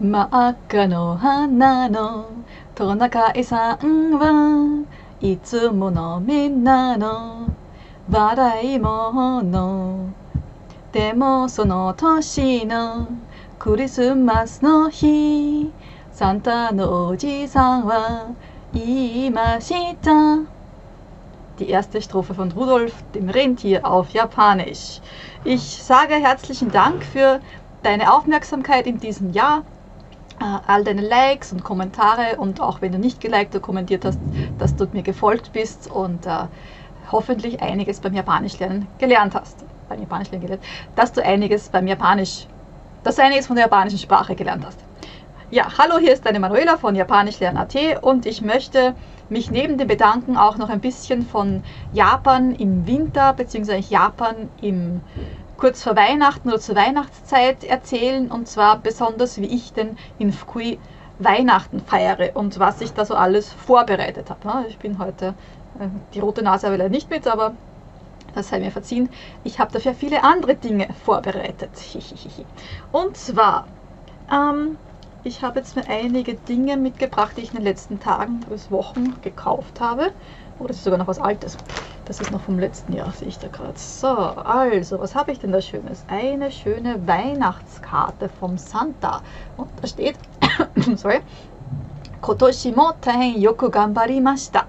真っ赤の花のトナカイさんはいつものみんなの笑い者でもその年のクリスマスの日サンタのおじさんは言いました Die erste Strophe von Rudolf, dem Rentier, auf Japanisch. Ich sage herzlichen Dank für deine Aufmerksamkeit in diesem Jahr. Äh, all deine Likes und Kommentare und auch wenn du nicht geliked oder kommentiert hast, dass du mir gefolgt bist und äh, hoffentlich einiges beim Japanisch lernen gelernt hast. Beim Japanisch lernen gelernt, dass du einiges beim Japanisch, dass du einiges von der japanischen Sprache gelernt hast. Ja, hallo, hier ist deine Manuela von Japanisch lernen.at und ich möchte mich neben dem Bedanken auch noch ein bisschen von Japan im Winter bzw. Japan im kurz vor Weihnachten oder zur Weihnachtszeit erzählen und zwar besonders, wie ich denn in Fukui Weihnachten feiere und was ich da so alles vorbereitet habe. Ich bin heute, äh, die rote Nase habe ich leider nicht mit, aber das sei mir verziehen. Ich habe dafür viele andere Dinge vorbereitet. Und zwar, ähm, ich habe jetzt mir einige Dinge mitgebracht, die ich in den letzten Tagen bis Wochen gekauft habe. Oh, das ist sogar noch was Altes. Das ist noch vom letzten Jahr, sehe ich da gerade. So, also, was habe ich denn da Schönes? Eine schöne Weihnachtskarte vom Santa. Und da steht, sorry, Kotoshi mo taihen yoku ganbarimashita.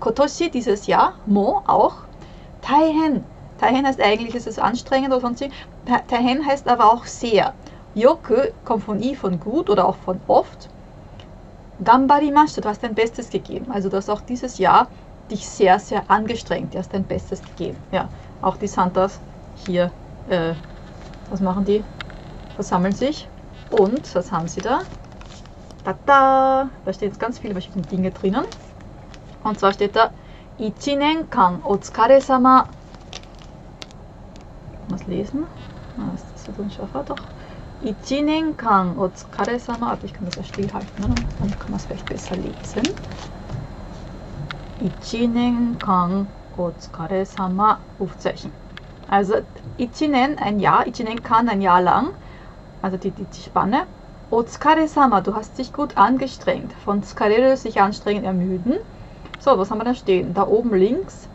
Kotoshi, dieses Jahr, mo auch, taihen. Taihen heißt eigentlich, ist es anstrengend oder sonst Taihen heißt aber auch sehr. Yoku kommt von i, von gut oder auch von oft. Ganbarimashita, du hast dein Bestes gegeben. Also du hast auch dieses Jahr dich sehr, sehr angestrengt. Du hast dein Bestes gegeben. Ja, auch die Santas hier, äh, was machen die? Versammeln sich. Und, was haben sie da? Tada! Da stehen jetzt ganz viele verschiedene Dinge drinnen. Und zwar steht da Ichinen kan otsukare-sama. Was lesen? Ah, ist das so unscharfer? Doch. Ichinen kan otsukare-sama. Aber ich kann das ja stillhalten, dann kann man es vielleicht besser lesen. 1年間お疲れ様 Rufzeichen. Also 1年, ein Jahr, 1年間, ein Jahr lang, also die, die, die Spanne. Otsukare-sama, du hast dich gut angestrengt. Von tsukareru, sich anstrengen, ermüden. So, was haben wir da stehen? Da oben links.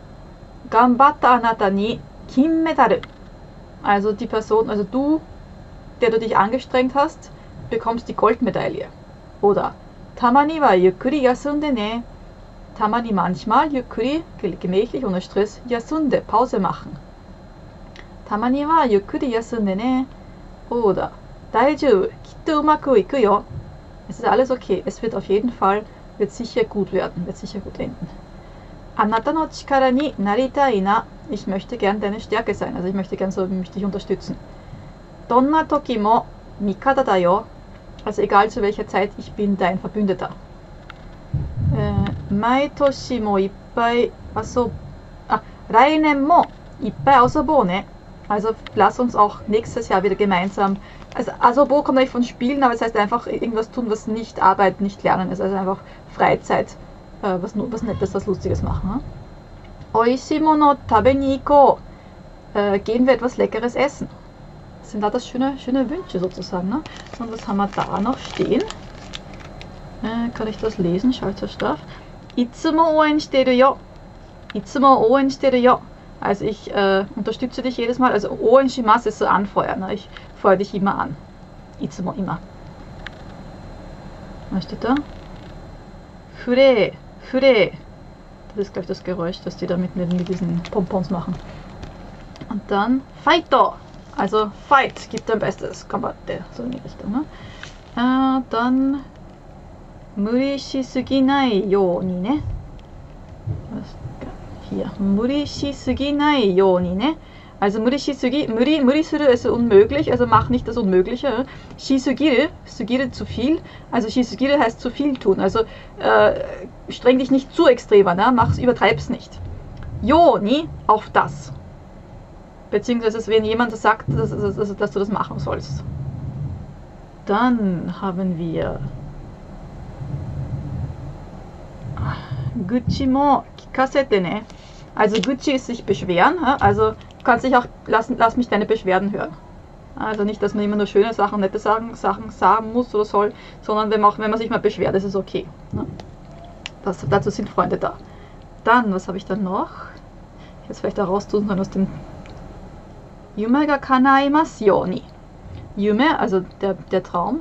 Gambatta anata ni Kinmedaru. Also die Person, also du, der du dich angestrengt hast, bekommst die Goldmedaille. Oder Tamani wa yukuri yasunde ne. Tamani manchmal, yukuri, gemächlich, ohne Stress, yasunde, Pause machen. Tamani wa yukuri yasunde ne. Oder daijoubu, kitto umaku iku yo. Es ist alles okay. Es wird auf jeden Fall, wird sicher gut werden, wird sicher gut enden. Anata no chikara ni naritai na. Ich möchte gern deine Stärke sein. Also ich möchte gern so mich dich unterstützen. Donna toki mo mikata da yo. Also egal zu welcher Zeit, ich bin dein Verbündeter. Äh, 毎年もいっぱい遊あ来年もいっぱい遊ぼうね also lass uns auch nächstes Jahr wieder gemeinsam also Asobo kommt nicht von Spielen aber es heißt einfach irgendwas tun was nicht Arbeit nicht lernen ist also einfach Freizeit äh, was, was Nettes was Lustiges machen hm? Oishimono tabe ni iko äh, gehen wir etwas Leckeres essen das sind da das schöne, schöne Wünsche sozusagen ne? und was haben wir da noch stehen äh, kann ich das lesen? Schaut so straff. いつも応援してるよ。いつも応援してるよ。Also ich äh, unterstütze dich jedes Mal. Also Oen Shimas ist so anfeuern. Ne? Ich feuere dich immer an. Itsumo immer. Was steht da? Fure, Fure. Das ist gleich das Geräusch, das die da mit, mit diesen Pompons machen. Und dann Fighto. Also Fight, gibt dein Bestes. Kombate, so in die Richtung. Ne? Äh, dann 無理しすぎないようにね。Hier. 無理しすぎないようにね。Also 無理しすぎ、無理、無理するist unmöglich, also mach nicht das Unmögliche. Shisugire, sugire zu viel. Also shisugire heißt zu viel tun. Also äh, streng dich nicht zu extrem an, ne? mach's, übertreib's nicht. Yoni, auf das. Beziehungsweise wenn jemand sagt, dass, dass, dass du das machen sollst. Dann haben wir Gucci mo kikasete ne. Also Gucci ist sich beschweren, also kannst dich auch lassen, lass mich deine Beschwerden hören. Also nicht, dass man immer nur schöne Sachen, nette Sachen, Sachen sagen muss oder soll, sondern wenn man, auch, wenn man sich mal beschwert, ist es okay. Ne? Das, dazu sind Freunde da. Dann, was habe ich dann noch? Jetzt vielleicht da raustun sollen aus dem Yume ga kanaimasu yoni. Yume, also der, der Traum.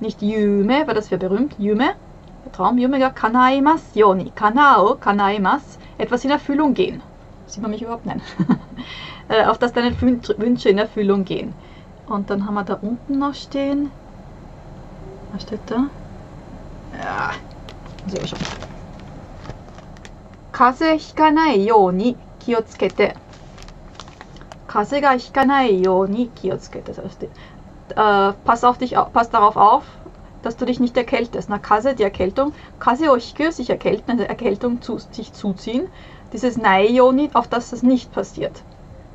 Nicht Yume, weil das wäre berühmt. Yume, Traumjunge ga kanaimas yoni. Kanao, kanaimas, etwas in Erfüllung gehen. Sieht man mich überhaupt? Nein. Äh, auf dass deine Wünsche in Erfüllung gehen. Und dann haben wir da unten noch stehen. Was steht da? Ja, Sehe ich schon. Kaze hikanai yoni kiyotsukete. Kaze ga hikanai yoni kiyotsukete. Äh, pass auf dich, pass darauf auf, dass du dich nicht erkältest. Na, Kase, die Erkältung. Kase oshike, sich erkälten, eine Erkältung zu, sich zuziehen. Dieses Naioni, auf das das nicht passiert.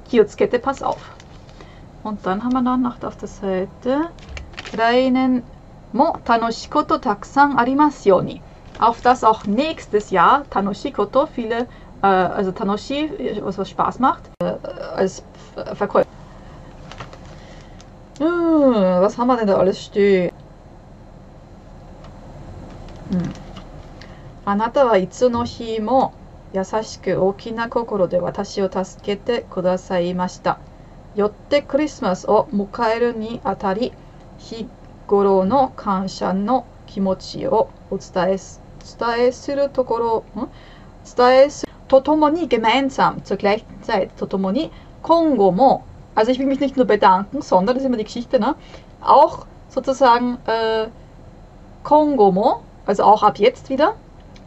Kiozkette, pass auf. Und dann haben wir dann noch auf der Seite Reinen mo tanoshikoto takusan arimasu yoni. Auf das auch nächstes Jahr Tanoshikoto viele, äh, also Tanoshi, was, was Spaß macht, äh, als Verkäufer. Hm, was haben wir denn da alles stehen? Hm. あなたはいつの日も優しく大きな心で私を助けてくださいました。よってクリスマスを迎えるにあたり、日頃の感謝の気持ちをお伝え伝えするところ、ん伝えすとともに gemeinsam zur gleichen Zeit とともに今後も also ich will mich nicht nur bedanken, sondern, das ist immer die Geschichte, ne? auch sozusagen äh, Kongomo, also auch ab jetzt wieder,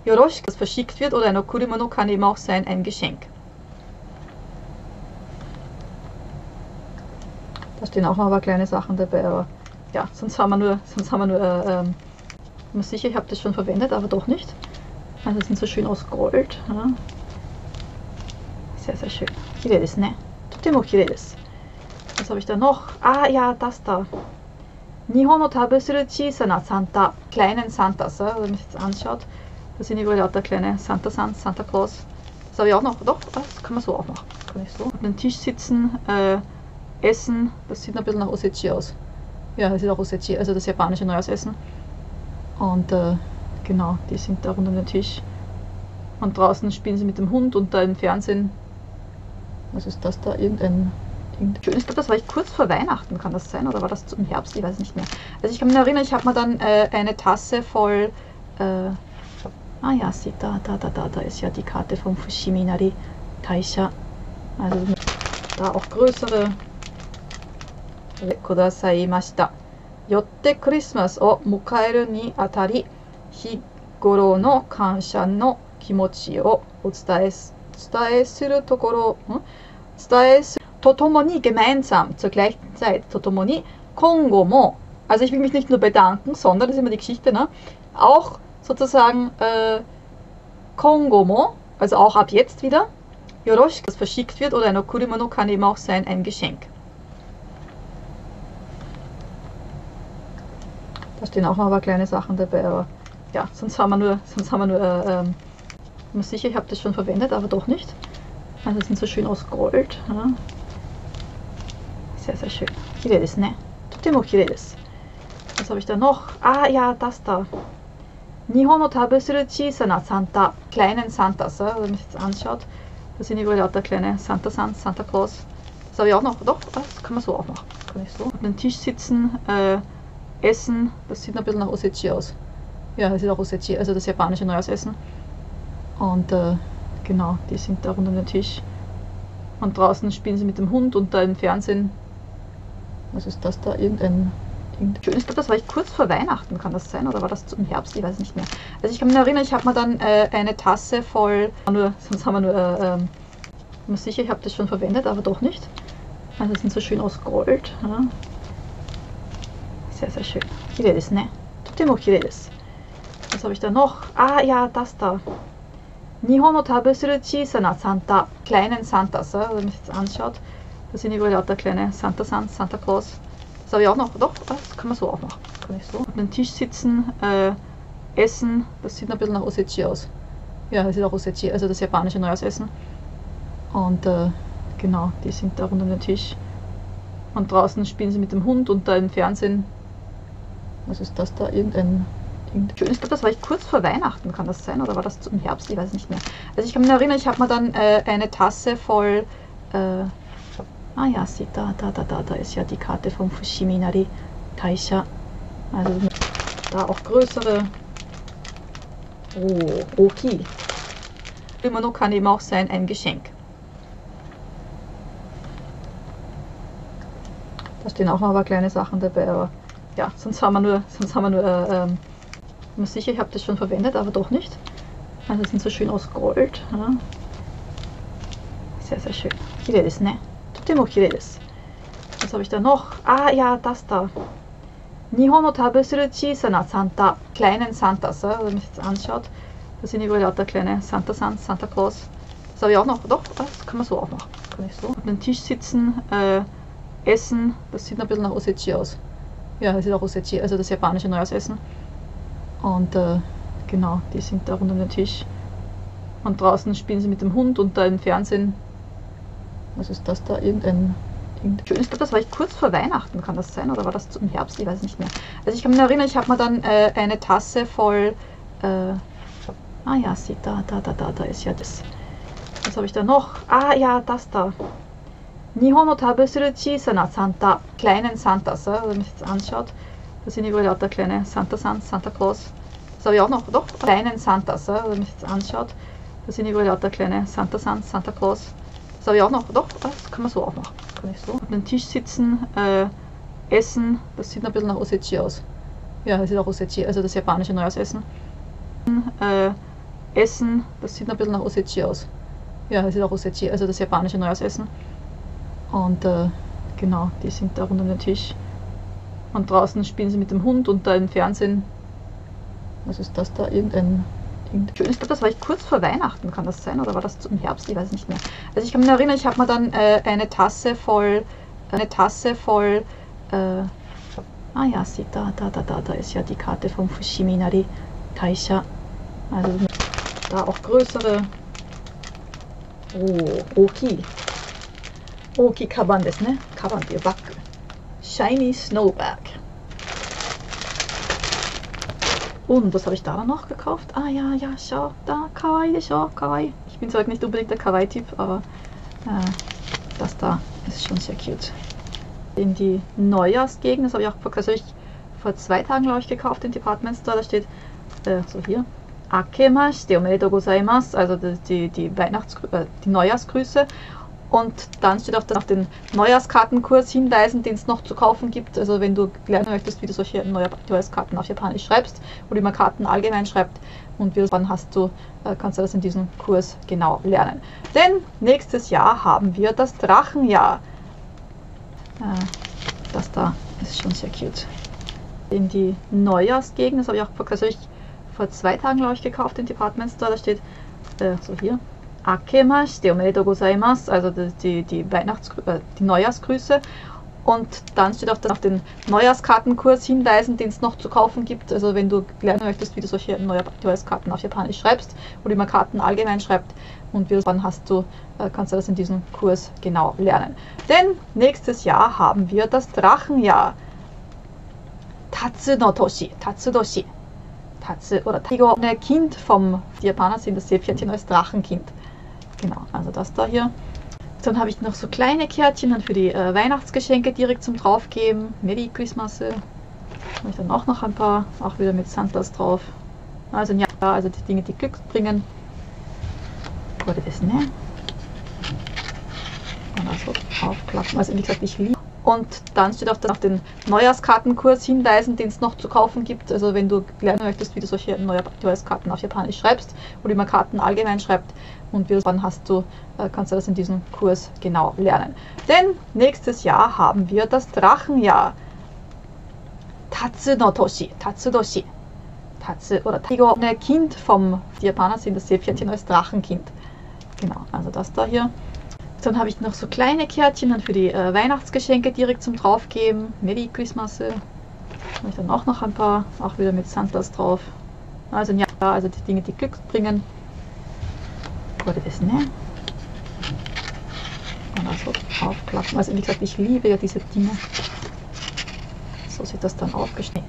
Yoroshik, das verschickt wird, oder ein Okurimono kann eben auch sein ein Geschenk. Da stehen auch noch ein paar kleine Sachen dabei, aber ja, sonst haben wir nur, sonst haben wir nur, äh, ähm, ich bin mir sicher, ich habe das schon verwendet, aber doch nicht. Also sind so schön aus Gold. Ja. Sehr, sehr schön. Kirei ne? Tutemo kirei Was habe ich da noch? Ah ja, das da. Nihono Tabesuru Chisana Santa. Kleinen Santas, wenn man sich das anschaut. Da sind überall lauter kleine Santa Sans, Santa Claus. Das habe ich auch noch. Doch, das kann man so auch machen. Kann ich so. Auf dem Tisch sitzen, äh, essen. Das sieht ein bisschen nach Osechi aus. Ja, das ist auch Osechi, also das japanische Neujahrsessen. Und äh, genau, die sind da rund um den Tisch. Und draußen spielen sie mit dem Hund und da im Fernsehen. Was ist das da? Irgendein Schön. Ich glaube, das war ich kurz vor Weihnachten, kann das sein? Oder war das im Herbst? Ich weiß nicht mehr. Also ich kann mich erinnern, ich habe mir dann äh, eine Tasse voll... Äh, ah ja, sieht da, da, da, da, da ist ja die Karte vom Fushiminari Taisha. Also da auch größere... Kudasaimashita. よってクリスマスを迎えるにあたり日頃の感謝の気持ちをお伝え伝えするところ伝えす Totomoni gemeinsam zur gleichen Zeit. Totomoni Kongo mo. Also ich will mich nicht nur bedanken, sondern, das ist immer die Geschichte, ne? auch sozusagen äh, Kongo mo, also auch ab jetzt wieder, Yorosh, das verschickt wird, oder ein Okurimono kann eben auch sein, ein Geschenk. Da stehen auch noch ein paar kleine Sachen dabei, aber ja, sonst haben wir nur, sonst haben wir nur, äh, ähm, ich bin sicher, ich habe das schon verwendet, aber doch nicht. Also sind so schön aus Gold. Ja Sehr, sehr schön. 綺麗ですね。とても綺麗です。Was habe ich da noch? Ah ja, das da. 日本の旅する小さなサンタ。Kleinen Santas, wenn man sich das anschaut. Da sind überall lauter kleine Santa Sans, Santa Claus. Das habe ich auch noch. Doch, das kann man so auch machen. Kann ich so. Auf dem Tisch sitzen, äh, essen. Das sieht ein bisschen nach Osechi aus. Ja, das ist auch Osechi, also das japanische Neujahrsessen. Und äh, genau, die sind da rund um den Tisch. Und draußen spielen sie mit dem Hund und da im Fernsehen was ist das da? Irgendein. Ich glaube, das war ich kurz vor Weihnachten, kann das sein? Oder war das im Herbst? Ich weiß nicht mehr. Also ich kann mich erinnern, ich habe mir dann äh, eine Tasse voll, nur, sonst haben wir nur, äh, ähm, ich bin sicher, ich habe das schon verwendet, aber doch nicht. Also das sind so schön aus Gold. Ja. Sehr, sehr schön. Kiredes, ne? Totemo kiredes. Was habe ich da noch? Ah ja, das da. Nihono Tabesuru Chisana Santa. Kleinen Santas, wenn man sich das anschaut. Da sind überall lauter kleine Santa Sans, Santa Claus. Das habe ich auch noch. Doch, das kann man so auch machen. Kann ich so. Auf dem Tisch sitzen, äh, essen. Das sieht ein bisschen nach Osechi aus. Ja, das ist auch Osechi, also das japanische Neujahrsessen. Und äh, genau, die sind da rund um den Tisch. Und draußen spielen sie mit dem Hund und da im Fernsehen. Was ist das da? Irgendein. irgendein schönes. Das war ich kurz vor Weihnachten, kann das sein? Oder war das im Herbst? Ich weiß nicht mehr. Also ich kann mich erinnern, ich habe mir dann äh, eine Tasse voll. Äh, ah ja, sieht da, da, da, da, da ist ja die Karte vom Fushiminari Taisha. Also da auch größere. Oh, okay. Immer noch kann eben auch sein ein Geschenk. Da stehen auch noch aber kleine Sachen dabei, aber ja, sonst haben wir nur, sonst haben wir nur, äh, ich bin sicher, ich habe das schon verwendet, aber doch nicht. Also sind so schön aus Gold. Ja. Sehr, sehr schön. Kirei desu ne? Desu. Was habe ich da noch? Ah ja, das da. Nihon no tabusuru chisana Santa. Kleinen Santas, wenn man sich das anschaut. Da sind überall lauter kleine Santa Sans, Santa Claus. Das habe ich auch noch. Doch, das kann man so auch machen. Kann ich so. Auf dem Tisch sitzen, äh, essen. Das sieht ein bisschen nach Osechi aus. Ja, das ist auch Osechi, also das japanische Neujahrsessen. Und äh, genau, die sind da rund um den Tisch. Und draußen spielen sie mit dem Hund und da im Fernsehen. Was ist das da? Irgendein, irgendein schönes. Das war ich kurz vor Weihnachten, kann das sein? Oder war das im Herbst? Ich weiß nicht mehr. Also ich kann mich erinnern, ich habe mir dann äh, eine Tasse voll. Äh, ah ja, sieht da, da, da, da, da ist ja das. Was habe ich da noch? Ah ja, das da. Nihon no tabusuru chisana Santa. Kleinen Santas, ja, wenn man sich das anschaut. Da sind überall lauter kleine Santa Sans, Santa Claus. Das habe ich auch noch. Doch, kleinen Santas, ja, wenn man sich das anschaut. Da sind überall lauter kleine Santa Sans, Santa Claus. Das habe ich auch noch. Doch, das kann man so auch machen. Kann ich so. Auf dem Tisch sitzen, äh, essen. Das sieht ein bisschen nach Osechi aus. Ja, das ist auch Osechi, also das japanische Neujahrsessen. Äh, essen. Das sieht ein bisschen nach Osechi aus. Ja, das ist auch Osechi, also das japanische Neujahrsessen. Und äh, genau, die sind da rund um den Tisch. Und draußen spielen sie mit dem Hund und da im Fernsehen. Was ist das da? Irgendein, irgendein schönes. Das war ich kurz vor Weihnachten, kann das sein? Oder war das im Herbst? Ich weiß nicht mehr. Also ich kann mich erinnern, ich habe mir dann äh, eine Tasse voll. Eine Tasse voll. Äh, ah ja, sieht da, da, da, da, da ist ja die Karte vom Fushiminari Taisha. Also da auch größere. Oh, okay. 大きいカバンですね。カバンっていうバッグ。Shiny Snowbag. Und was habe ich da noch gekauft? Ah ja, ja, schau, da, kawaii schau, kawaii. Ich bin zwar nicht unbedingt der Kawaii-Typ, aber äh, das da ist schon sehr cute. In die Neujahrsgegend, das habe ich auch also ich vor zwei Tagen, glaube ich, gekauft, im Department Store, da steht äh, so hier, Akemashite omedetou gozaimasu, also die, die, die, Weihnachts äh, die Neujahrsgrüße. Und dann steht auch auf den Neujahrskartenkurs hinweisen, den es noch zu kaufen gibt. Also wenn du lernen möchtest, wie du solche Neujahrskarten auf Japanisch schreibst oder wie man Karten allgemein schreibt und wie dann hast du, äh, kannst du das in diesem Kurs genau lernen. Denn nächstes Jahr haben wir das Drachenjahr. Äh, das da ist schon sehr cute. In die Neujahrsgegend, das habe ich auch also ich vor zwei Tagen, glaube ich, gekauft, den Department Store, da steht äh, so hier, Akemashite omedetou gozaimasu, also die, die, Weihnachts äh, die Neujahrsgrüße. Und dann steht auch auf den Neujahrskartenkurs hinweisen, den es noch zu kaufen gibt. Also wenn du lernen möchtest, wie du solche Neujahrskarten auf Japanisch schreibst oder wie man Karten allgemein schreibt und wie dann hast du, äh, kannst du das in diesem Kurs genau lernen. Denn nächstes Jahr haben wir das Drachenjahr. Tatsu no Toshi, Tatsu oder Tigo, ein Kind vom, die Japaner sind das Seepferdchen als Drachenkind. Genau, also das da hier. Dann habe ich noch so kleine Kärtchen dann für die äh, Weihnachtsgeschenke direkt zum draufgeben. Merry Christmas. Habe ich dann auch noch ein paar, auch wieder mit Santas drauf. Also ja, also die Dinge, die Glück bringen. Wurde das, ne? Und also aufklappen. Also wie gesagt, ich liebe und dann steht auch auf den Neujahrskartenkurs hinweisen, den es noch zu kaufen gibt. Also wenn du lernen möchtest, wie du solche Neujahrskarten auf Japanisch schreibst oder wie man Karten allgemein schreibt und wie dann hast du, äh, kannst du das in diesem Kurs genau lernen. Denn nächstes Jahr haben wir das Drachenjahr. Tatsu no Toshi, Tatsu oder Tigo, ein Kind vom, die Japaner sind das Seepferdchen als Drachenkind. Genau, also das da hier. Dann habe ich noch so kleine Kärtchen dann für die äh, Weihnachtsgeschenke direkt zum draufgeben. Merry Christmas. Habe ich dann auch noch ein paar, auch wieder mit Santas drauf. Also ja, also die Dinge, die Glück bringen. Wurde das, ne? Und Also aufklappen. Also wie gesagt, ich liebe ja diese Dinge. So sieht das dann aufgeschnitten.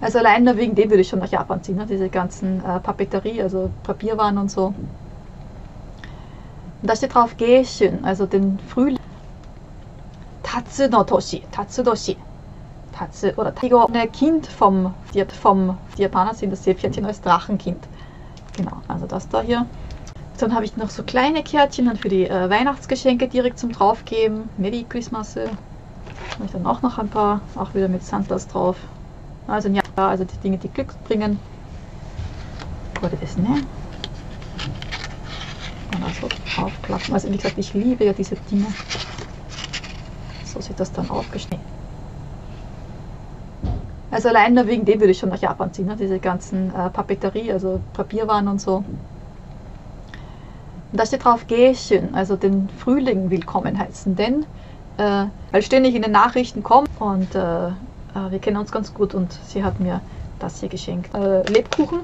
Also allein nur wegen dem würde ich schon nach Japan ziehen, ne? diese ganzen äh, Papeterie, also Papierwaren und so. Und da steht drauf Geishun, also den Frühling. Tatsu no Toshi, Tatsudoshi. Tatsu oder Tigo, ein Kind vom, vom Japaner sind das Seepferdchen als Drachenkind. Genau, also das da hier. Dann habe ich noch so kleine Kärtchen dann für die äh, Weihnachtsgeschenke direkt zum draufgeben. Merry Christmas. Habe ich dann auch noch ein paar, auch wieder mit Santas drauf. Also ja, also die Dinge, die Glück bringen. Wurde das, ne? Und also aufklappen. Also wie gesagt, ich liebe ja diese Dinge. So sieht das dann aufgeschnitten. Also allein nur wegen dem würde ich schon nach Japan ziehen, ne? diese ganzen äh, Papeterie, also Papierwaren und so. Und da steht drauf Geishun, also den Frühling willkommen heißen, denn äh, weil ständig in den Nachrichten kommt und äh, äh, wir kennen uns ganz gut und sie hat mir das hier geschenkt. Äh, Lebkuchen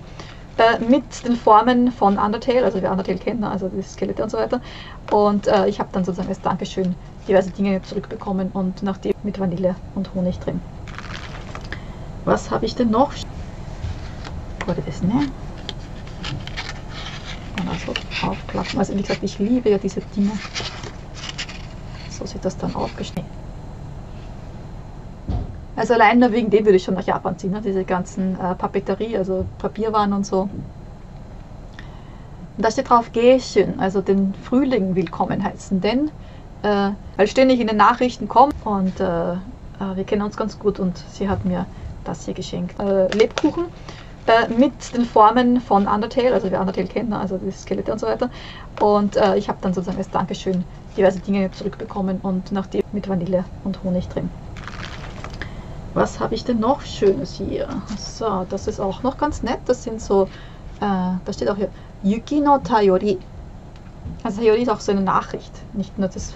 äh, mit den Formen von Undertale, also wer Undertale kennt, ne? also die Skelette und so weiter. Und äh, ich habe dann sozusagen als Dankeschön diverse Dinge zurückbekommen und nachdem mit Vanille und Honig drin. Was habe ich denn noch? Wurde das, ne? Und also aufklappen. Also wie gesagt, ich liebe ja diese Dinge. So sieht das dann aufgeschnitten. Also allein nur wegen dem würde ich schon nach Japan ziehen, ne? diese ganzen äh, Papeterie, also Papierwaren und so. Und da steht drauf Geishun, also den Frühling willkommen heißen, denn äh, weil ständig in den Nachrichten kommt und äh, äh wir kennen uns ganz gut und sie hat mir das hier geschenkt. Äh, Lebkuchen äh, mit den Formen von Undertale, also wer Undertale kennt, ne? also die Skelette und so weiter. Und äh, ich habe dann sozusagen als Dankeschön diverse Dinge zurückbekommen und nachdem mit Vanille und Honig drin. Was habe ich denn noch Schönes hier? So, das ist auch noch ganz nett. Das sind so, äh, da steht auch hier, Yuki no Tayori. Also Tayori ist auch so eine Nachricht, nicht nur das.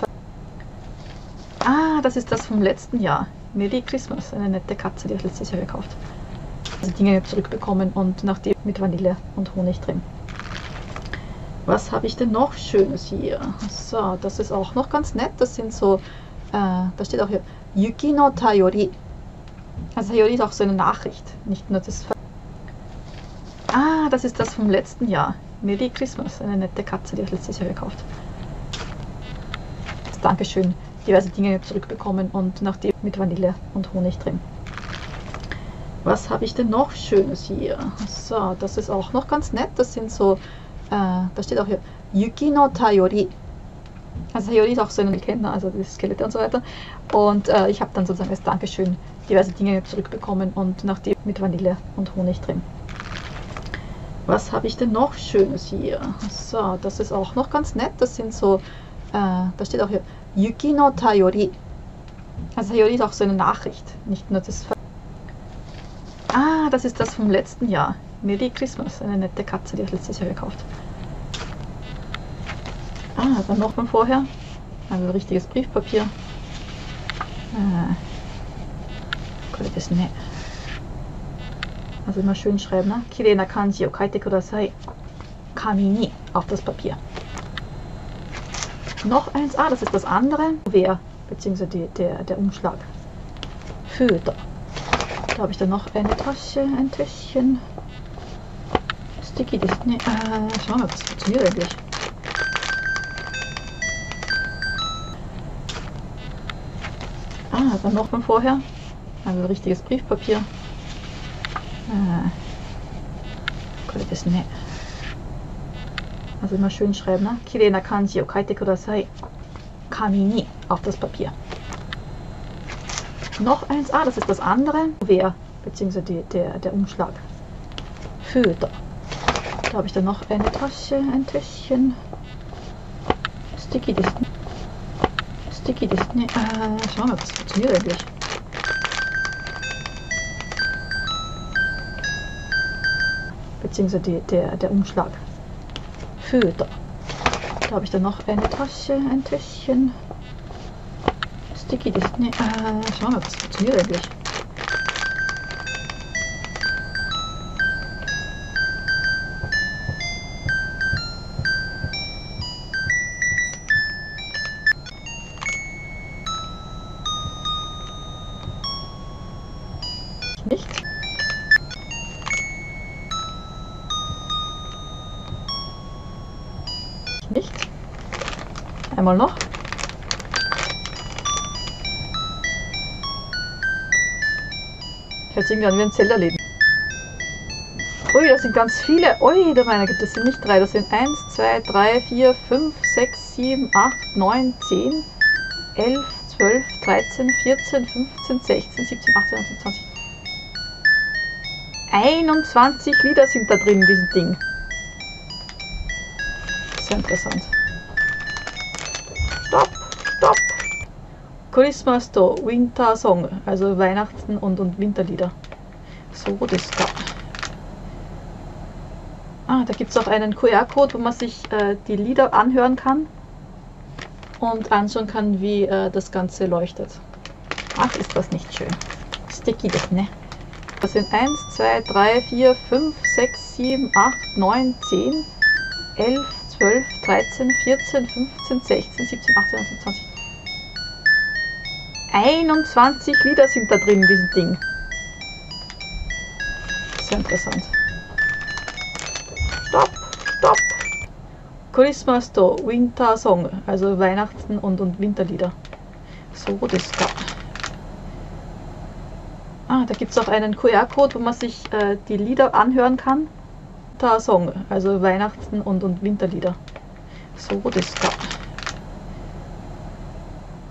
Ah, das ist das vom letzten Jahr. Merry Christmas, eine nette Katze, die ich letztes Jahr gekauft. Also Dinge zurückbekommen und nachdem mit Vanille und Honig drin. Was habe ich denn noch Schönes hier? So, das ist auch noch ganz nett. Das sind so, äh, da steht auch hier, Yuki no Tayori. Also Tayori ist auch so eine Nachricht, nicht nur das. Ah, das ist das vom letzten Jahr. Merry Christmas, eine nette Katze, die ich letztes Jahr gekauft. Dankeschön diverse Dinge zurückbekommen und nachdem mit Vanille und Honig drin. Was habe ich denn noch Schönes hier? So, das ist auch noch ganz nett. Das sind so, äh, da steht auch hier, Yuki no Tayori. Also Tayori ist auch so ein Kenner, also die Skelette und so weiter. Und äh, ich habe dann sozusagen als Dankeschön diverse Dinge zurückbekommen und nachdem mit Vanille und Honig drin. Was habe ich denn noch Schönes hier? So, das ist auch noch ganz nett. Das sind so, äh, da steht auch hier, Yuki no Tayori. Also Tayori ist auch so eine Nachricht, nicht nur das. Ah, das ist das vom letzten Jahr. Merry Christmas, eine nette Katze, die ich letztes Jahr gekauft. Ah, dann noch von vorher. Also richtiges Briefpapier. Ah. Das ne. Also immer schön schreiben, ne? Kanji o kaite kudasai. Auf das Papier noch eins. Ah, das ist das andere. Wer, beziehungsweise die, der, der Umschlag. Föder. Da habe ich dann noch eine Tasche, ein Täschchen. Sticky, ne, äh, schauen wir, was funktioniert eigentlich. Ah, dann noch von vorher. Also richtiges Briefpapier. Äh, das ne. Also immer schön schreiben, ne? Kirei kanji o kaite kudasai. Kami ni auf das Papier. Noch eins. Ah, das ist das andere. Wer, beziehungsweise die, der, der Umschlag. Föder. Da habe ich dann noch eine Tasche, ein Täschchen. Sticky, das Sticky, das ne, äh, schauen wir, was funktioniert eigentlich. Beziehungsweise der, der Umschlag. Föder. Da habe ich dann noch eine Tasche, ein Täschchen. Sticky, das ne, äh, schauen wir, was funktioniert eigentlich. Einmal noch. Hört sich irgendwie an wie ein Zellerleben. Ui, das sind ganz viele. Ui, der meine Güte, das sind nicht drei. Das sind 1, 2, 3, 4, 5, 6, 7, 8, 9, 10, 11, 12, 13, 14, 15, 16, 17, 18, 19, 20. 21 Lieder sind da drin in diesem Ding. Sehr interessant. Christmas to Winter Song, also Weihnachten und, und Winterlieder. So, das da. Ah, da gibt es auch einen QR-Code, wo man sich äh, die Lieder anhören kann und anschauen kann, wie äh, das Ganze leuchtet. Ach, ist das nicht schön. Sticky das, ne? Das sind 1, 2, 3, 4, 5, 6, 7, 8, 9, 10, 11, 12, 13, 14, 15, 16, 17, 18, 19, 20. 21 Lieder sind da drin in diesem Ding. Sehr interessant. Stopp, stopp. Christmas to Winter Song, also Weihnachten und, und Winterlieder. So, das da. Ah, da gibt es auch einen QR-Code, wo man sich äh, die Lieder anhören kann. Winter Song, also Weihnachten und, und Winterlieder. So, das da.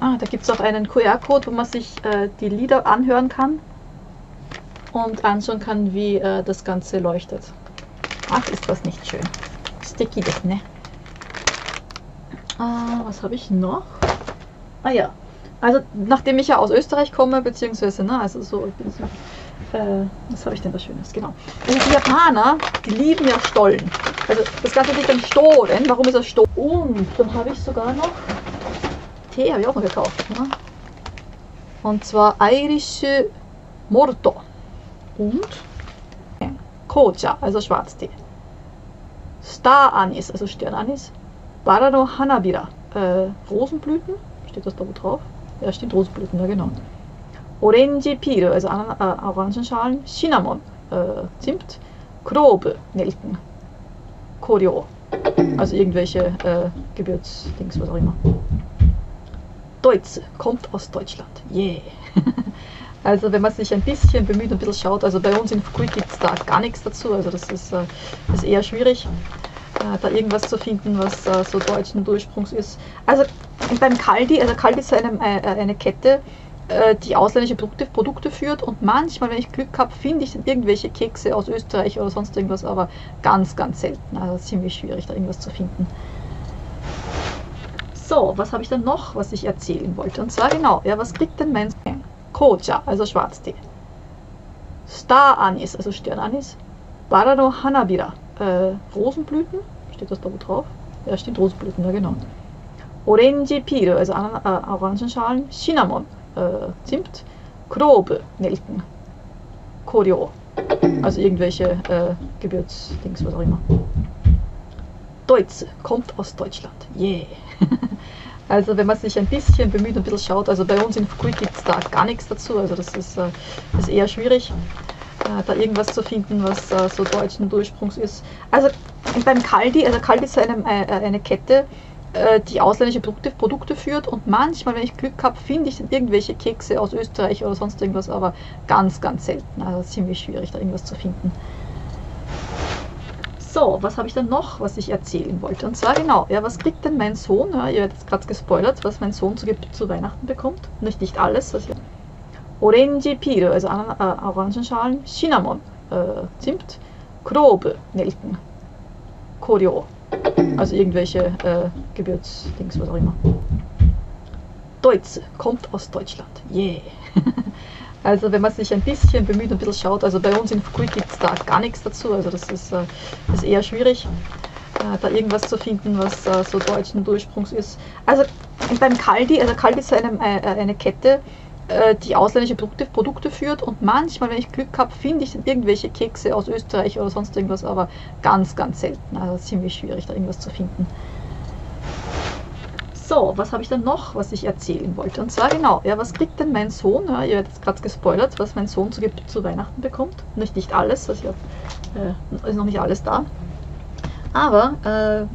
Ah, da gibt es auch einen QR-Code, wo man sich äh, die Lieder anhören kann und anschauen kann, wie äh, das Ganze leuchtet. Ach, ist das nicht schön. Sticky das, ne? Ah, was habe ich noch? Ah ja, also nachdem ich ja aus Österreich komme, beziehungsweise, ne, also so, ich bin so äh, was habe ich denn da Schönes? Genau. Also die Japaner, die lieben ja Stollen. Also das Ganze liegt am Stohlen. Warum ist das Stohlen? Und dann habe ich sogar noch Tee habe ich auch noch gekauft. Ne? Und zwar Irish Morto und Koja, also Schwarztee. Star Anis, also Sternanis. Barano Hanabira, äh, Rosenblüten. Steht das da wo drauf? Ja, steht Rosenblüten, ja genau. Orange Pire, also äh, Orangenschalen. Cinnamon, äh, Zimt. Grobe, Nelken. Koryo, also irgendwelche äh, Gewürzdings, was auch immer. Deutsch, kommt aus Deutschland. Yeah. also wenn man sich ein bisschen bemüht und ein bisschen schaut, also bei uns in Fukui gibt es da gar nichts dazu, also das ist, äh, ist eher schwierig, äh, da irgendwas zu finden, was äh, so deutschen Ursprungs ist. Also beim Kaldi, also Kaldi ist eine, äh, eine Kette, äh, die ausländische Produkte, Produkte führt und manchmal, wenn ich Glück habe, finde ich irgendwelche Kekse aus Österreich oder sonst irgendwas, aber ganz, ganz selten. Also ziemlich schwierig, da irgendwas zu finden. So, was habe ich denn noch, was ich erzählen wollte? Und zwar genau, ja, was kriegt denn mein Koja, also Schwarztee? Star Anis, also Sternanis. Barano Hanabira, äh, Rosenblüten. Steht das da wo drauf? Ja, steht Rosenblüten, ja genau. Orange Pire, also äh, Orangenschalen. Cinnamon, äh, Zimt. Grobe, Nelken. Koryo, also irgendwelche äh, Gewürzdings, was auch immer. Deutsch, kommt aus Deutschland. Yeah. Also wenn man sich ein bisschen bemüht und ein bisschen schaut, also bei uns in Fukui gibt es da gar nichts dazu, also das ist, äh, ist eher schwierig, äh, da irgendwas zu finden, was äh, so deutschen Ursprungs ist. Also beim Kaldi, also Kaldi ist eine, eine Kette, die ausländische Produkte, Produkte führt und manchmal, wenn ich Glück habe, finde ich irgendwelche Kekse aus Österreich oder sonst irgendwas, aber ganz, ganz selten. Also ziemlich schwierig, da irgendwas zu finden. So, was habe ich denn noch, was ich erzählen wollte? Und zwar genau, ja, was kriegt denn mein Sohn? Ja, ihr habt jetzt gerade gespoilert, was mein Sohn zu, zu Weihnachten bekommt. Nicht, nicht alles. Was ich, Orange Pire, also äh, Orangenschalen. Cinnamon, äh, Zimt. Grobe, Nelken. Koryo, also irgendwelche äh, Gewürzdings, was auch immer. Deutsch, kommt aus Deutschland. Yeah. Also wenn man sich ein bisschen bemüht und ein bisschen schaut, also bei uns in Fukui gibt es da gar nichts dazu, also das ist, äh, ist eher schwierig, äh, da irgendwas zu finden, was äh, so deutschen Ursprungs ist. Also beim Kaldi, also Kaldi ist eine, eine Kette, die ausländische Produkte, Produkte führt und manchmal, wenn ich Glück habe, finde ich irgendwelche Kekse aus Österreich oder sonst irgendwas, aber ganz, ganz selten. Also ziemlich schwierig, da irgendwas zu finden. So, was habe ich dann noch, was ich erzählen wollte? Und zwar genau, ja, was kriegt denn mein Sohn? Ja, ihr werdet gerade gespoilert, was mein Sohn zu, zu Weihnachten bekommt. Nicht, nicht alles, also hab, äh, ist noch nicht alles da. Aber äh,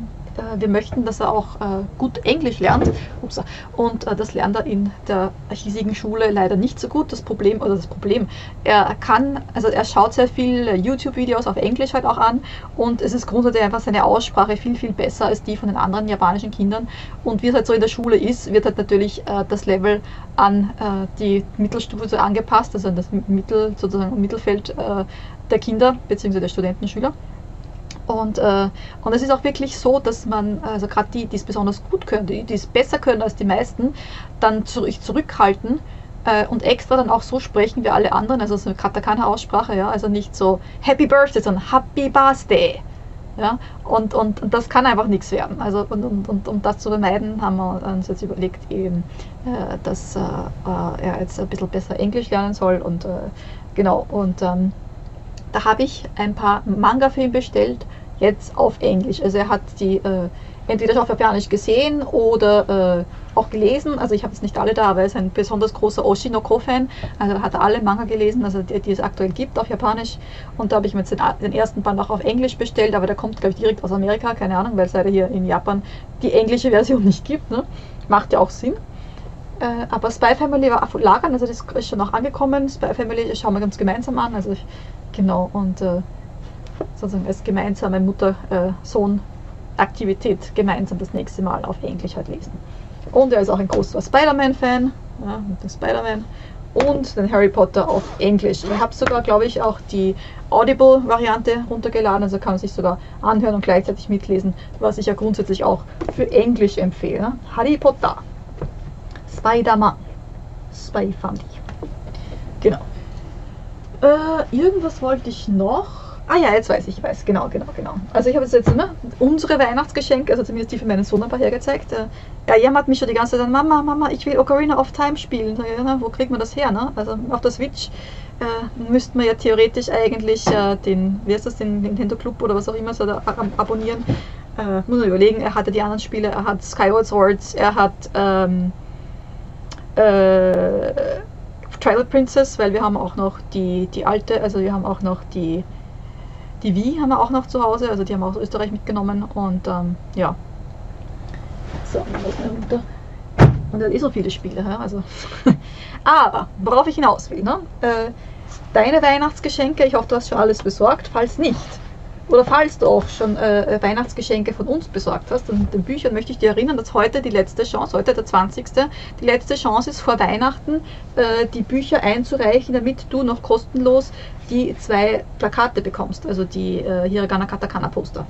wir möchten, dass er auch äh, gut Englisch lernt. Ups, und äh, das lernt er in der hiesigen Schule leider nicht so gut. Das Problem, oder das Problem, er kann, also er schaut sehr viel YouTube-Videos auf Englisch halt auch an und es ist grundsätzlich einfach seine Aussprache viel, viel besser als die von den anderen japanischen Kindern. Und wie es halt so in der Schule ist, wird halt natürlich das Level an die Mittelstufe so angepasst, also an das Mittel, sozusagen Mittelfeld der Kinder bzw. der Studenten, Schüler. Und, äh, und es ist auch wirklich so, dass man, also gerade die, die es besonders gut können, die, die es besser können als die meisten, dann zurück, zurückhalten äh, und extra dann auch so sprechen wie alle anderen, also so Katakana-Aussprache, ja, also nicht so Happy Birthday, sondern Happy Birthday. Ja, und, und, und das kann einfach nichts werden. Also, und, und, und um das zu vermeiden, haben wir uns jetzt überlegt, eben, äh, dass äh, äh, er jetzt ein bisschen besser Englisch lernen soll. Und äh, genau, und ähm, da habe ich ein paar Manga für ihn bestellt, jetzt auf Englisch. Also er hat die äh, entweder schon auf Japanisch gesehen oder äh, auch gelesen. Also ich habe jetzt nicht alle da, aber er ist ein besonders großer Oshinoko-Fan. Also er hat alle Manga gelesen, also die, die, es aktuell gibt auf Japanisch. Und da habe ich mir den, den, ersten Band auch auf Englisch bestellt, aber der kommt, glaube ich, direkt aus Amerika, keine Ahnung, weil es leider hier in Japan die englische Version nicht gibt. Ne? Macht ja auch Sinn. Äh, aber Spy Family war auf Lagern, also das ist schon noch angekommen. Spy Family schauen wir uns gemeinsam an. Also ich, genau, und äh, sozusagen als gemeinsame Mutter-Sohn-Aktivität gemeinsam das nächste Mal auf Englisch halt lesen. Und er ist auch ein großer Spider-Man-Fan, ja, den Spider-Man und den Harry Potter auf Englisch. Ich habe sogar, glaube ich, auch die Audible-Variante runtergeladen, also kann man sich sogar anhören und gleichzeitig mitlesen, was ich ja grundsätzlich auch für Englisch empfehle. Harry Potter. Spider-Man. Spy Family. Genau. Äh, irgendwas wollte ich noch. Ah ja, jetzt weiß ich, ich weiß, genau, genau, genau. Also ich habe jetzt ne, unsere Weihnachtsgeschenke, also zumindest die für meinen Sohn ein paar hergezeigt. Äh, er jammert mich schon die ganze Zeit an, Mama, Mama, ich will Ocarina of Time spielen. Ja, ne, wo kriegt man das her? Ne? Also auf der Switch äh, müsste man ja theoretisch eigentlich äh, den, wie heißt das, den Nintendo Club oder was auch immer so da, ab abonnieren. Äh, muss man überlegen, er hatte die anderen Spiele, er hat Skyward Swords, er hat ähm, äh, Twilight Princess, weil wir haben auch noch die, die alte, also wir haben auch noch die, die Wii haben wir auch noch zu Hause, also die haben wir aus Österreich mitgenommen und ähm, ja. So, lassen wir runter. Und er hat eh so viele Spiele, also. Aber, worauf ich hinaus will, ne? Äh, deine Weihnachtsgeschenke, ich hoffe, du hast schon alles besorgt, falls nicht oder falls du auch schon äh, Weihnachtsgeschenke von uns besorgt hast, und den Büchern möchte ich dir erinnern, dass heute die letzte Chance, heute der 20. die letzte Chance ist, vor Weihnachten äh, die Bücher einzureichen, damit du noch kostenlos die zwei Plakate bekommst, also die äh, Hiragana Katakana Poster.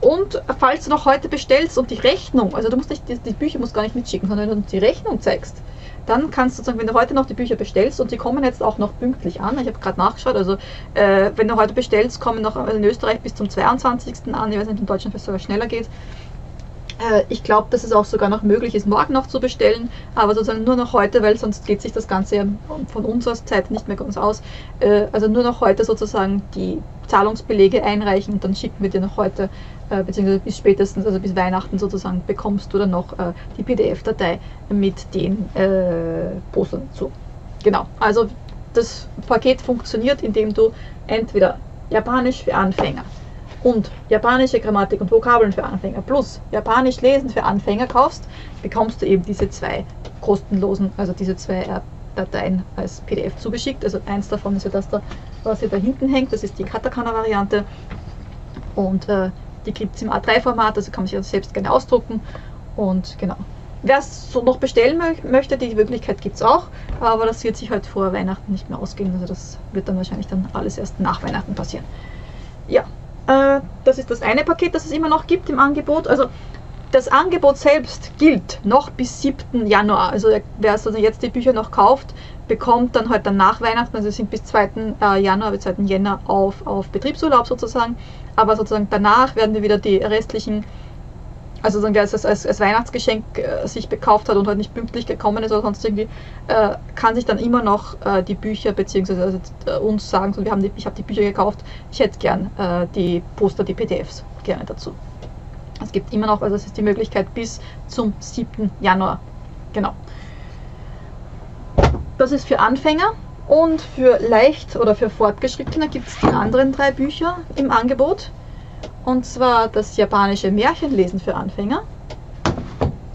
Und falls du noch heute bestellst und die Rechnung, also du musst nicht, die, die Bücher musst gar nicht mitschicken, sondern wenn du die Rechnung zeigst, dann kannst du sozusagen, wenn du heute noch die Bücher bestellst und die kommen jetzt auch noch pünktlich an, ich habe gerade nachgeschaut, also äh, wenn du heute bestellst, kommen noch in Österreich bis zum 22. an, ich weiß nicht, in Deutschland vielleicht sogar schneller geht. Äh, ich glaube, dass es auch sogar noch möglich ist, morgen noch zu bestellen, aber sozusagen nur noch heute, weil sonst geht sich das Ganze von unserer Zeit nicht mehr ganz aus. Äh, also nur noch heute sozusagen die Zahlungsbelege einreichen und dann schicken wir dir noch heute, äh, beziehungsweise bis spätestens, also bis Weihnachten sozusagen, bekommst du dann noch die PDF-Datei mit den Postern zu. Genau, also das Paket funktioniert, indem du entweder Japanisch für Anfänger, und japanische Grammatik und Vokabeln für Anfänger plus Japanisch lesen für Anfänger kaufst, bekommst du eben diese zwei kostenlosen, also diese zwei Dateien als PDF zugeschickt. Also eins davon ist ja das da, was hier da hinten hängt, das ist die Katakana-Variante und äh, die gibt es im A3-Format, also kann man sich also selbst gerne ausdrucken und genau. Wer es so noch bestellen möchte, die Möglichkeit gibt es auch, aber das wird sich halt vor Weihnachten nicht mehr ausgehen, also das wird dann wahrscheinlich dann alles erst nach Weihnachten passieren. Ja, äh, das ist das eine Paket, das es immer noch gibt im Angebot. Also das Angebot selbst gilt noch bis 7. Januar. Also wer also jetzt die Bücher noch kauft, bekommt dann halt dann nach Weihnachten, also sind bis 2. Äh, Januar, bis 2. Jänner auf, auf Betriebsurlaub sozusagen. Aber sozusagen danach werden wir wieder die restlichen also wer es als, als, Weihnachtsgeschenk äh, sich gekauft hat und halt nicht pünktlich gekommen ist oder sonst irgendwie, äh, kann sich dann immer noch äh, die Bücher beziehungsweise also, äh, uns sagen, so, wir haben die, ich habe die Bücher gekauft, ich hätte gern äh, die Poster, die PDFs gerne dazu. Es gibt immer noch, also es ist die Möglichkeit bis zum 7. Januar. Genau. Das ist für Anfänger und für leicht oder für Fortgeschrittene gibt es die anderen drei Bücher im Angebot. Und zwar das japanische Märchenlesen für Anfänger,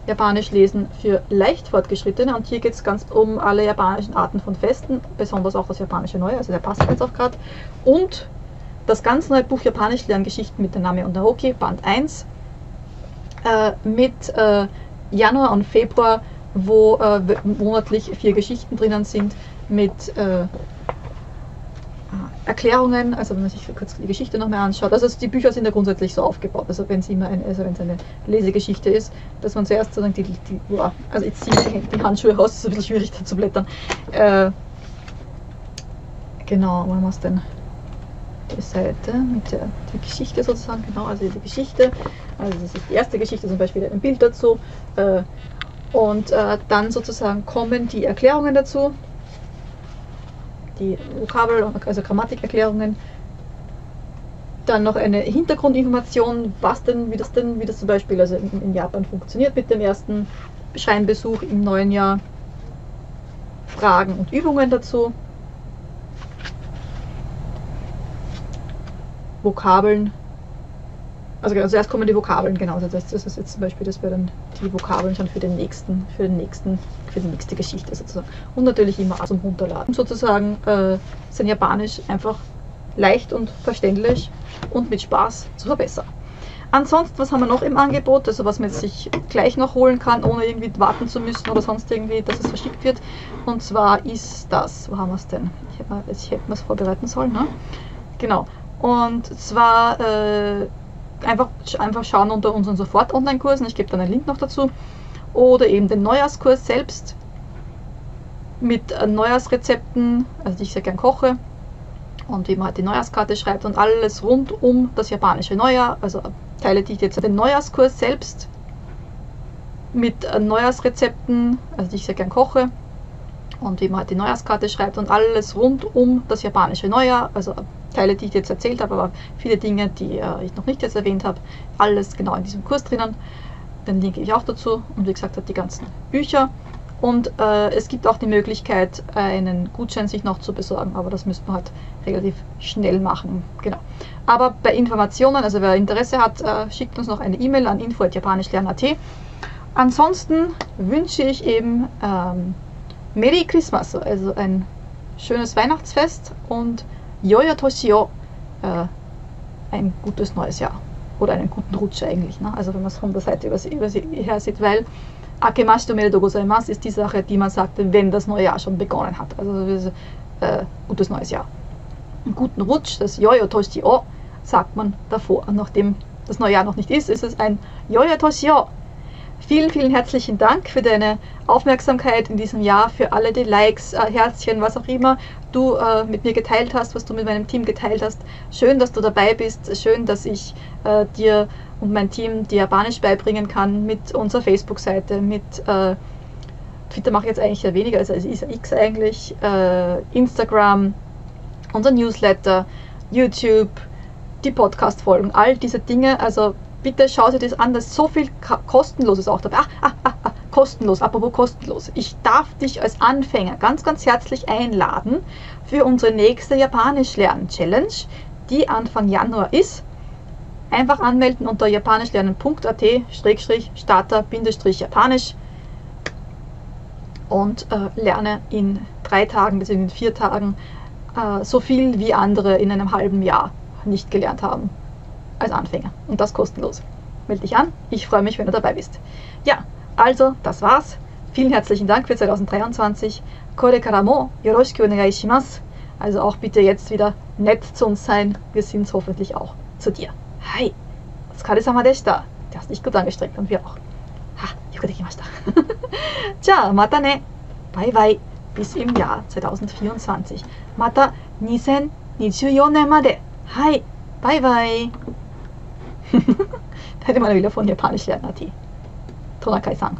Japanisch lesen für leicht Fortgeschrittene und hier geht es ganz um alle japanischen Arten von Festen, besonders auch das japanische Neue, also der passt jetzt auch gerade. Und das ganz neue Buch Japanisch lernen Geschichten mit der Name und Naoki, Band 1, äh, mit äh, Januar und Februar, wo äh, monatlich vier Geschichten drinnen sind mit äh, Erklärungen, also wenn man sich kurz die Geschichte nochmal anschaut. Also die Bücher sind ja grundsätzlich so aufgebaut, also wenn es immer ein, also eine Lesegeschichte ist, dass man zuerst sozusagen die, die wow, also jetzt ziehe ich die Handschuhe raus, ist ein bisschen schwierig da zu blättern. Äh, genau, wo haben wir es denn? Seite mit der die Geschichte sozusagen, genau, also die Geschichte, also das ist die erste Geschichte, zum Beispiel ein Bild dazu. Äh, und äh, dann sozusagen kommen die Erklärungen dazu, die Vokabel, also Grammatikerklärungen. Dann noch eine Hintergrundinformation, was denn, wie das denn, wie das zum Beispiel also in, in Japan funktioniert mit dem ersten Scheinbesuch im neuen Jahr. Fragen und Übungen dazu. Vokabeln also, also kommen die Vokabeln, genau. Das, das ist jetzt zum Beispiel, das wäre dann die Vokabeln schon für den nächsten, für den nächsten, für die nächste Geschichte sozusagen. Und natürlich immer zum Runterladen. Sozusagen äh, sein Japanisch einfach leicht und verständlich und mit Spaß zu verbessern. Ansonsten, was haben wir noch im Angebot? Also was man sich gleich noch holen kann, ohne irgendwie warten zu müssen oder sonst irgendwie, dass es verschickt wird. Und zwar ist das, wo haben wir es denn? Ich hätte, hätte es vorbereiten sollen, ne? Genau. Und zwar äh, einfach, einfach schauen unter unseren Sofort-Online-Kursen. Ich gebe dann einen Link noch dazu. Oder eben den Neujahrskurs selbst mit äh, Neujahrsrezepten, also die ich sehr gern koche. Und wie man halt die Neujahrskarte schreibt und alles rund um das japanische Neujahr. Also Teile, die ich jetzt den Neujahrskurs selbst mit äh, Neujahrsrezepten, also die ich sehr gern koche. Und wie man halt die Neujahrskarte schreibt und alles rund um das japanische Neujahr. Also Teile, die ich jetzt erzählt habe, aber viele Dinge, die äh, ich noch nicht jetzt erwähnt habe, alles genau in diesem Kurs drinnen. Den linke ich auch dazu und wie gesagt, die ganzen Bücher. Und äh, es gibt auch die Möglichkeit, einen Gutschein sich noch zu besorgen, aber das müsste man halt relativ schnell machen. Genau. Aber bei Informationen, also wer Interesse hat, äh, schickt uns noch eine E-Mail an info.japanischlernen.at. Ansonsten wünsche ich eben ähm, Merry Christmas, also ein schönes Weihnachtsfest und Yoyo Toshio, äh, ein gutes neues Jahr. Oder einen guten Rutsch eigentlich. Ne? Also wenn man es von der Seite über, über her sieht, weil Akemashito Meredo Gozaimasu ist die Sache, die man sagt, wenn das neue Jahr schon begonnen hat. Also äh, gutes neues Jahr. Einen guten Rutsch, das Yoyo Toshio, sagt man davor. Und nachdem das neue Jahr noch nicht ist, ist es ein Yoyo Toshio. Vielen, vielen herzlichen Dank für deine Aufmerksamkeit in diesem Jahr, für alle die Likes, äh, Herzchen, was auch immer du äh, mit mir geteilt hast, was du mit meinem Team geteilt hast. Schön, dass du dabei bist. Schön, dass ich äh, dir und mein Team dir Japanisch beibringen kann mit unserer Facebook-Seite, mit äh, Twitter mache ich jetzt eigentlich ja weniger, also es ist X eigentlich, äh, Instagram, unser Newsletter, YouTube, die Podcast-Folgen, all diese Dinge. Also bitte schau dir das an, da ist so viel kostenloses auch dabei. Ah, ah, ah, ah, kostenlos, apropos kostenlos. Ich darf dich als Anfänger ganz, ganz herzlich einladen für unsere nächste Japanisch lernen Challenge, die Anfang Januar ist. Einfach anmelden unter japanischlernen.at-starter-japanisch und äh, lerne in drei Tagen bzw. in vier Tagen äh, so viel wie andere in einem halben Jahr nicht gelernt haben als Anfänger und das kostenlos. Melde dich an, ich freue mich, wenn du dabei bist. Ja, also, das war's. Vielen herzlichen Dank für 2023. Kore karamo yoroshiku onegai shimasu. Also auch bitte jetzt wieder nett zu uns sein. Wir sind hoffentlich auch zu dir. Hi, otsukare-sama deshita. Du hast dich gut angestrengt und wir auch. Ha, yoku dekimashita. Tja, mata ne. Bye bye. Bis im Jahr 2024. Mata 2024年まで。はい。バイバイ。 da hätte man wieder von Japanisch lernen, Nati. トナカイさん